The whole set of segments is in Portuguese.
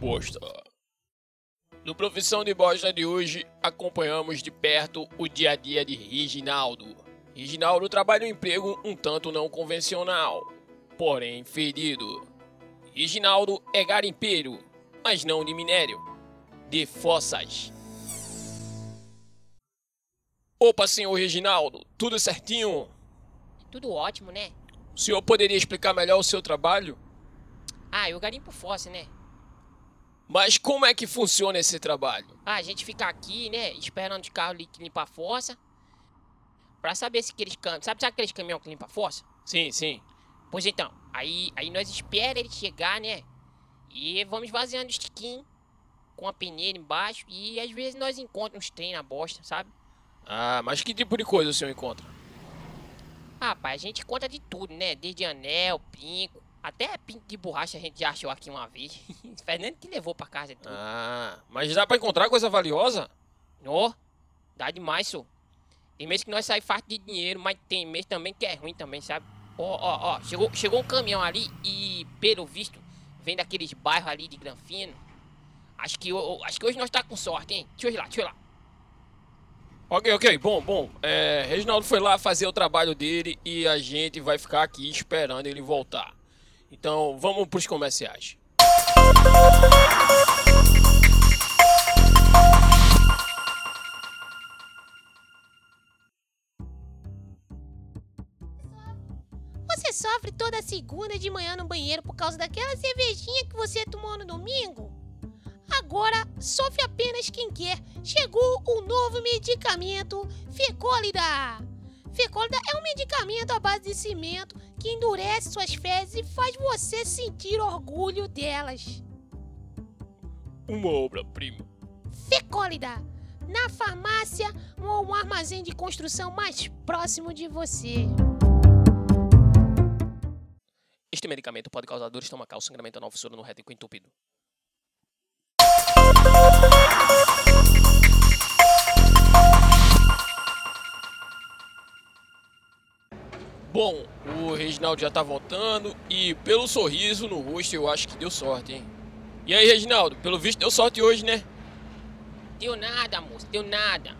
bosta. No Profissão de Bosta de hoje, acompanhamos de perto o dia a dia de Reginaldo. Reginaldo trabalha um emprego um tanto não convencional, porém fedido. Reginaldo é garimpeiro, mas não de minério, de fossas. Opa, senhor Reginaldo, tudo certinho? Tudo ótimo, né? O senhor poderia explicar melhor o seu trabalho? Ah, eu garimpo fossa, né? Mas como é que funciona esse trabalho? Ah, a gente fica aqui, né, esperando os carros limpam a fossa. Pra saber se aqueles caminhões... Sabe, sabe aqueles caminhões que limpam a fossa? Sim, sim. Pois então, aí, aí nós esperamos ele chegar, né? E vamos esvaziando o estiquinho com a peneira embaixo. E às vezes nós encontramos uns trem na bosta, sabe? Ah, mas que tipo de coisa o senhor encontra? Ah, pai, a gente conta de tudo, né? Desde anel, brinco, até pinto de borracha a gente já achou aqui uma vez. Fernando que levou pra casa tudo. Ah, mas dá pra encontrar coisa valiosa? Ó, dá demais, só. Tem mês que nós saímos farto de dinheiro, mas tem mês também que é ruim também, sabe? Ó, ó, ó, chegou, chegou um caminhão ali e, pelo visto, vem daqueles bairros ali de Granfino. Acho que, acho que hoje nós tá com sorte, hein? Deixa eu ir lá, deixa eu ir lá. Ok, ok, bom, bom. É, Reginaldo foi lá fazer o trabalho dele e a gente vai ficar aqui esperando ele voltar. Então vamos pros comerciais. Você sofre toda segunda de manhã no banheiro por causa daquela cervejinha que você tomou no domingo? Agora sofre apenas quem quer. Chegou o novo medicamento Fecólida. Fecólida é um medicamento à base de cimento que endurece suas fezes e faz você sentir orgulho delas. Uma obra-prima. Fecólida. Na farmácia ou um armazém de construção mais próximo de você. Este medicamento pode causar dor estomacal, sangramento anal, fissura no reto e entupido. Bom, o Reginaldo já tá voltando e pelo sorriso no rosto eu acho que deu sorte, hein? E aí, Reginaldo, pelo visto deu sorte hoje, né? Deu nada, moço, deu nada.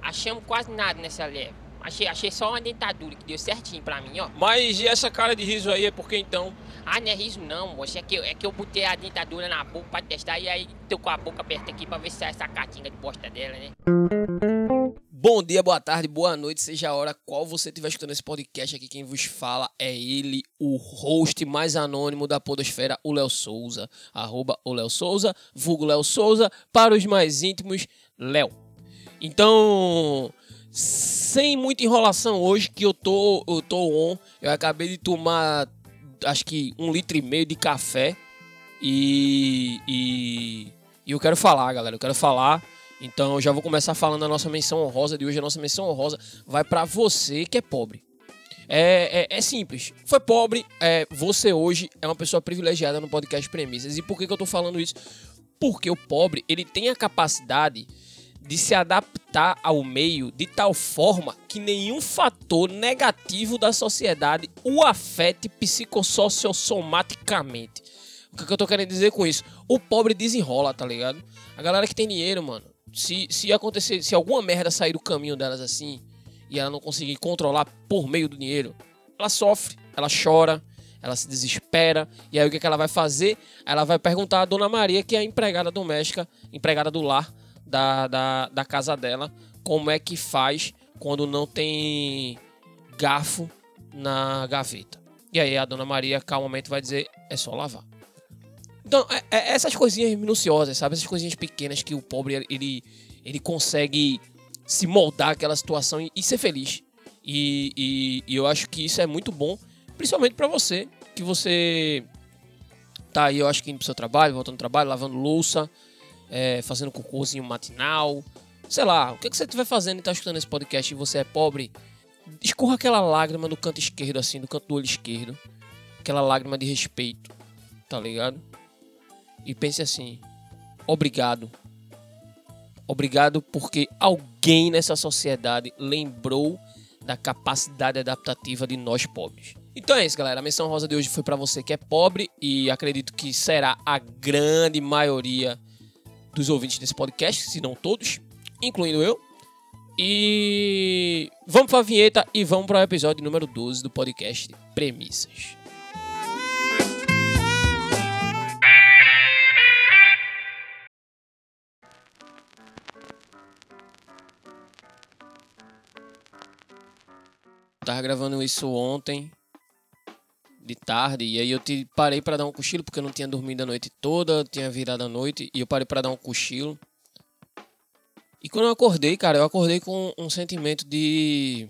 Achamos quase nada nessa leva. Achei, achei só uma dentadura que deu certinho pra mim, ó. Mas e essa cara de riso aí é porque então? Ah, não é riso não, moço. É que, eu- é que eu botei a dentadura na boca pra testar e aí tô com a boca aberta aqui pra ver se sai essa catinga de bosta dela, né? Bom dia, boa tarde, boa noite, seja a hora qual você estiver escutando esse podcast aqui, quem vos fala é ele, o host mais anônimo da podosfera, o Léo Souza, arroba o Léo Souza, vulgo Léo Souza, para os mais íntimos, Léo. Então, sem muita enrolação hoje, que eu tô, eu tô on, eu acabei de tomar, acho que um litro e meio de café e, e, e eu quero falar, galera, eu quero falar então eu já vou começar falando a nossa menção honrosa de hoje. A nossa menção honrosa vai para você que é pobre. É, é, é simples. Foi pobre, é, você hoje é uma pessoa privilegiada no podcast Premissas. E por que, que eu tô falando isso? Porque o pobre, ele tem a capacidade de se adaptar ao meio de tal forma que nenhum fator negativo da sociedade o afete psicossociosomaticamente. O que, que eu tô querendo dizer com isso? O pobre desenrola, tá ligado? A galera que tem dinheiro, mano, se, se acontecer, se alguma merda sair do caminho delas assim, e ela não conseguir controlar por meio do dinheiro, ela sofre, ela chora, ela se desespera, e aí o que, que ela vai fazer? Ela vai perguntar à Dona Maria, que é a empregada doméstica, empregada do lar da, da, da casa dela, como é que faz quando não tem garfo na gaveta. E aí a Dona Maria calmamente vai dizer, é só lavar. Então, é- é essas coisinhas minuciosas, sabe? Essas coisinhas pequenas que o pobre, ele, ele consegue se moldar aquela situação e, e ser feliz. E, e- e eu acho que isso é muito bom, principalmente pra você, que você tá aí, eu acho que indo pro seu trabalho, voltando do trabalho, lavando louça, é, fazendo cocôzinho matinal, sei lá, o que, que você estiver fazendo e tá escutando esse podcast e você é pobre, escorra aquela lágrima no canto esquerdo, assim, no canto do olho esquerdo, aquela lágrima de respeito, tá ligado? E pense assim: obrigado. Obrigado porque alguém nessa sociedade lembrou da capacidade adaptativa de nós pobres. Então é isso, galera. A menção rosa de hoje foi para você que é pobre e acredito que será a grande maioria dos ouvintes desse podcast, se não todos, incluindo eu. E vamos para a vinheta e vamos para o episódio número 12 do podcast Premissas. Tava gravando isso ontem de tarde e aí eu te parei para dar um cochilo porque eu não tinha dormido a noite toda, tinha virado a noite e eu parei para dar um cochilo. E quando eu acordei, cara, eu acordei com um sentimento de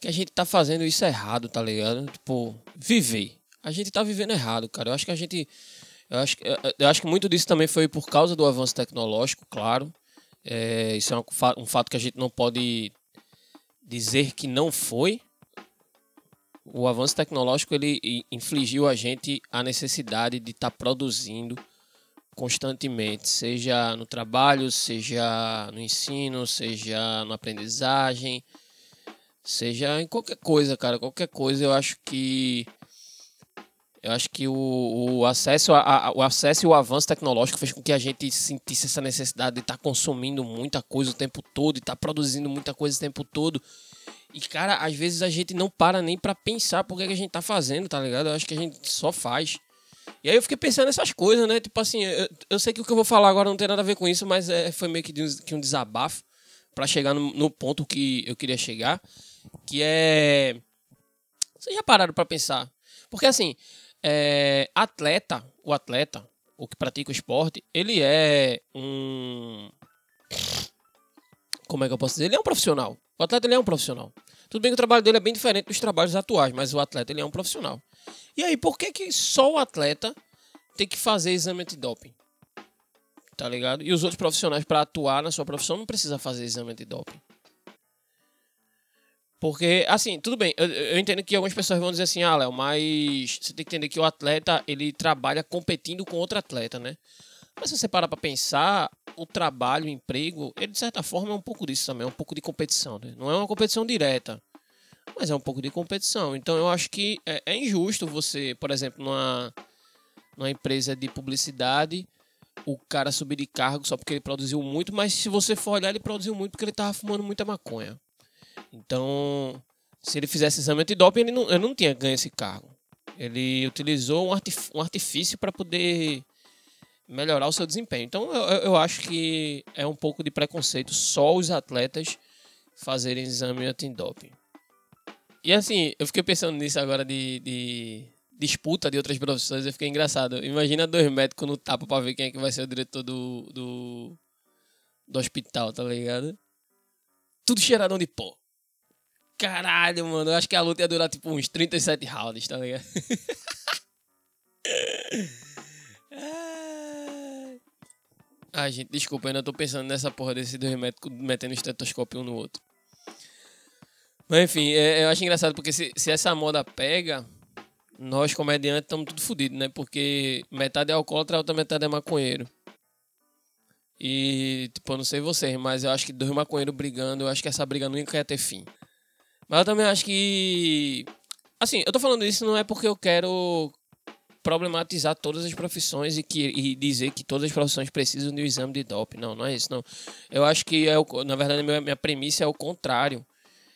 que a gente tá fazendo isso errado, tá ligado? Tipo, viver. A gente tá vivendo errado, cara. Eu acho que a gente eu acho, eu acho que muito disso também foi por causa do avanço tecnológico, claro. É, isso é um, um fato que a gente não pode dizer que não foi, o avanço tecnológico ele infligiu a gente a necessidade de estar tá produzindo constantemente, seja no trabalho, seja no ensino, seja na aprendizagem, seja em qualquer coisa, cara, qualquer coisa. Eu acho que eu acho que o, o acesso a, a, o acesso e o avanço tecnológico fez com que a gente sentisse essa necessidade de estar tá consumindo muita coisa o tempo todo, e estar tá produzindo muita coisa o tempo todo. E, cara, às vezes a gente não para nem para pensar por que, a gente tá fazendo, tá ligado? Eu acho que a gente só faz. E aí eu fiquei pensando nessas coisas, né? Tipo assim, eu, eu sei que o que eu vou falar agora não tem nada a ver com isso, mas é, foi meio que, de um, que um desabafo para chegar no, no, ponto que eu queria chegar, que é... Vocês já pararam para pensar? Porque assim, é, atleta, o atleta, o que pratica o esporte, ele é um... Como é que eu posso dizer? Ele é um profissional. O atleta ele é um profissional. Tudo bem que o trabalho dele é bem diferente dos trabalhos atuais, mas o atleta ele é um profissional. E aí, por que, que só o atleta tem que fazer exame antidoping? Tá ligado? E os outros profissionais, para atuar na sua profissão, não precisa fazer exame antidoping. Porque, assim, tudo bem, eu, eu, entendo que algumas pessoas vão dizer assim, ah, Léo, mas você tem que entender que o atleta, ele trabalha competindo com outro atleta, né? Mas se você parar para pensar, o trabalho, o emprego, ele de certa forma é um pouco disso também, é um pouco de competição. Né? Não é uma competição direta, mas é um pouco de competição. Então eu acho que é, é injusto você, por exemplo, numa, numa empresa de publicidade, o cara subir de cargo só porque ele produziu muito, mas se você for olhar, ele produziu muito porque ele tava fumando muita maconha. Então, se ele fizesse exame antidoping, ele não, ele não tinha ganho esse cargo. Ele utilizou um, artif um artifício para poder melhorar o seu desempenho. Então eu, eu acho que é um pouco de preconceito só os atletas fazerem exame antidoping. E assim, eu fiquei pensando nisso agora de, de disputa de outras profissões, eu fiquei engraçado. Imagina dois médicos no tapa pra ver quem é que vai ser o diretor do, do, do hospital, tá ligado? Tudo cheiradão de pó. Caralho, mano, eu acho que a luta ia durar tipo uns 37 rounds, tá ligado? Ai, gente, desculpa, eu ainda tô pensando nessa porra desse dois médicos metendo estetoscópio um no outro. Mas enfim, é, eu acho engraçado porque se, se essa moda pega, nós comediantes estamos tudo fodidos, né? Porque metade é alcoólatra, a outra metade é maconheiro. E, tipo, eu não sei vocês, mas eu acho que dois maconheiros brigando, eu acho que essa briga nunca ia ter fim. Mas eu também acho que. Assim, eu tô falando isso não é porque eu quero problematizar todas as profissões e, que, e dizer que todas as profissões precisam de um exame de doping. Não, não é isso, não. Eu acho que, é o, na verdade, minha, minha premissa é o contrário.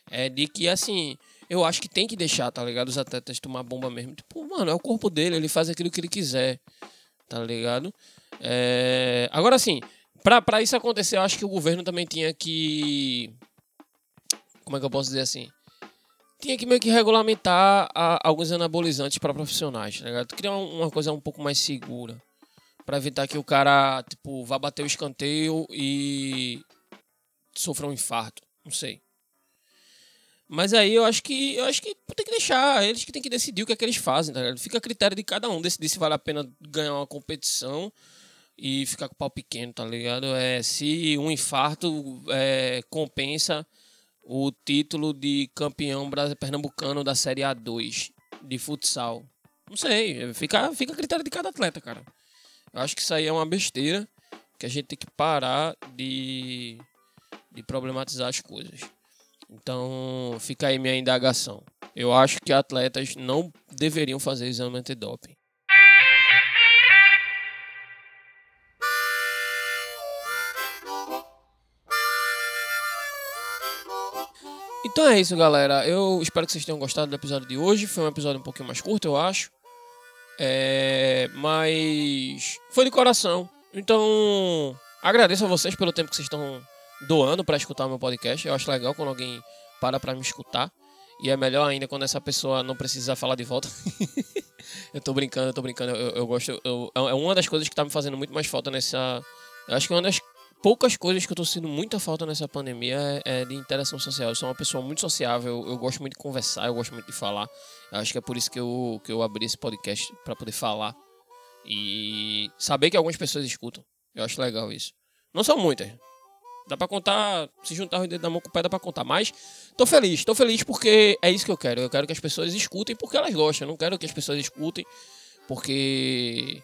É de que, assim, eu acho que tem que deixar, tá ligado? Os atletas tomar bomba mesmo. Tipo, mano, é o corpo dele, ele faz aquilo que ele quiser, tá ligado? É... Agora, assim, pra, pra isso acontecer, eu acho que o governo também tinha que. Como é que eu posso dizer assim? Tinha que meio que regulamentar a, alguns anabolizantes para profissionais, tá ligado? Criar uma coisa um pouco mais segura. para evitar que o cara, tipo, vá bater o escanteio e sofra um infarto. Não sei. Mas aí eu acho que eu acho que tem que deixar, eles que tem que decidir o que é que eles fazem, tá ligado? Fica a critério de cada um decidir se vale a pena ganhar uma competição e ficar com o pau pequeno, tá ligado? É, se um infarto é, compensa o título de campeão pernambucano da Série A2 de futsal. Não sei, fica, fica a critério de cada atleta, cara. Eu acho que isso aí é uma besteira que a gente tem que parar de, de problematizar as coisas. Então, fica aí minha indagação. Eu acho que atletas não deveriam fazer exame antidoping. Então é isso, galera. Eu espero que vocês tenham gostado do episódio de hoje. Foi um episódio um pouquinho mais curto, eu acho. É... Mas foi de coração. Então, agradeço a vocês pelo tempo que vocês estão doando para escutar meu podcast. Eu acho legal quando alguém para para me escutar. E é melhor ainda quando essa pessoa não precisa falar de volta. eu tô brincando, eu tô brincando. Eu, eu gosto. Eu, é uma das coisas que tá me fazendo muito mais falta nessa. Eu acho que é uma das poucas coisas que eu tô sentindo muita falta nessa pandemia é, é de interação social. Eu sou uma pessoa muito sociável, eu, eu, gosto muito de conversar, eu gosto muito de falar. Eu acho que é por isso que eu, que eu abri esse podcast para poder falar. E saber que algumas pessoas escutam. Eu acho legal isso. Não são muitas, Dá pra contar, se juntar o dedo da mão com o pé, dá pra contar. Mas tô feliz, tô feliz porque é isso que eu quero. Eu quero que as pessoas escutem porque elas gostam. Eu não quero que as pessoas escutem porque.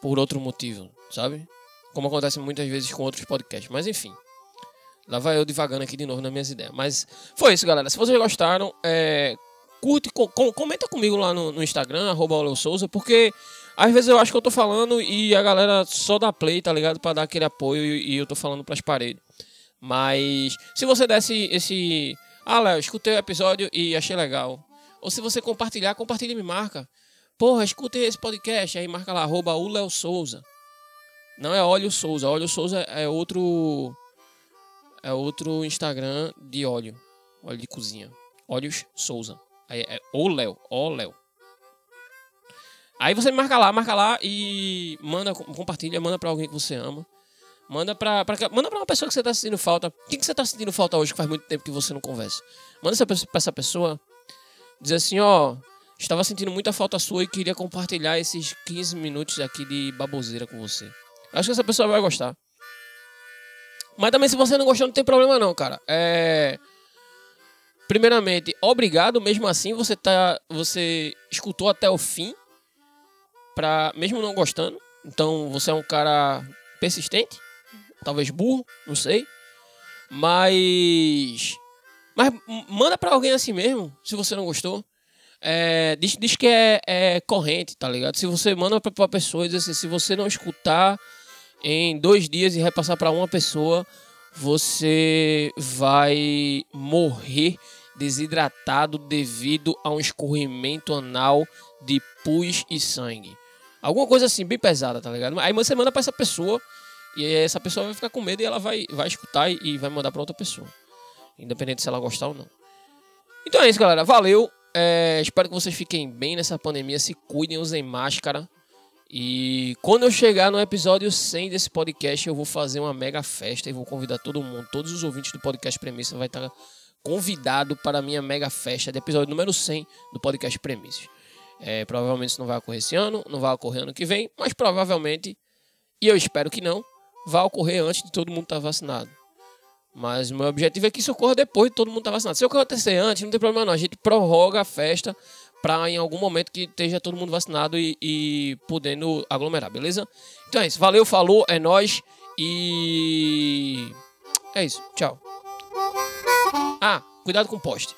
por outro motivo, sabe? Como acontece muitas vezes com outros podcasts. Mas enfim. Lá vai eu devagando aqui de novo nas minhas ideias. Mas foi isso, galera. Se vocês gostaram, é, curte, com, comenta comigo lá no, no Instagram, arroba Souza, porque às vezes eu acho que eu tô falando e a galera só dá play, tá ligado? Pra dar aquele apoio e, eu tô falando pras paredes. Mas se você desse esse. Ah, Léo, escutei o episódio e achei legal. Ou se você compartilhar, compartilhe e me marca. Porra, escutei esse podcast. Aí marca lá, arroba o Léo Souza. Não é Óleo Souza. Óleo Souza é outro. É outro Instagram de óleo. Óleo de cozinha. Óleos Souza. Aí é o Léo. O Léo. Aí você marca lá, marca lá e manda, compartilha, manda pra alguém que você ama. Manda pra, pra, manda pra uma pessoa que você tá sentindo falta. Quem que você tá sentindo falta hoje que faz muito tempo que você não conversa? Manda essa, pra essa pessoa. Diz assim, ó. Estava sentindo muita falta sua e queria compartilhar esses 15 minutos aqui de baboseira com você. Acho que essa pessoa vai gostar. Mas também se você não gostou, não tem problema não, cara. É... Primeiramente, obrigado mesmo assim, você tá. Você escutou até o fim pra, mesmo não gostando. Então você é um cara persistente, talvez burro, não sei. Mas. Mas manda pra alguém assim mesmo, se você não gostou. É, diz, diz que é, é, corrente, tá ligado? Se você manda pra, pra pessoa e diz assim, se você não escutar em dois dias e repassar para uma pessoa, você vai morrer desidratado devido a um escorrimento anal de pus e sangue. Alguma coisa assim, bem pesada, tá ligado? Aí você manda pra essa pessoa e essa pessoa vai ficar com medo e ela vai, vai escutar e, vai mandar pra outra pessoa. Independente se ela gostar ou não. Então é isso, galera. Valeu. É, espero que vocês fiquem bem nessa pandemia. Se cuidem, usem máscara. E quando eu chegar no episódio 100 desse podcast, eu vou fazer uma mega festa e vou convidar todo mundo, todos os ouvintes do podcast Premissa vai estar convidado para a minha mega festa de episódio número 100 do podcast Premissas. É, provavelmente isso não vai ocorrer esse ano, não vai ocorrer ano que vem, mas provavelmente, e eu espero que não, vai ocorrer antes de todo mundo estar vacinado. Mas o meu objetivo é que isso ocorra depois de todo mundo estar vacinado. Se acontecer antes, não tem problema não. A gente prorroga a festa para em algum momento que esteja todo mundo vacinado e, e podendo aglomerar, beleza? Então é isso. Valeu, falou, é nós e é isso. Tchau. Ah, cuidado com o poste.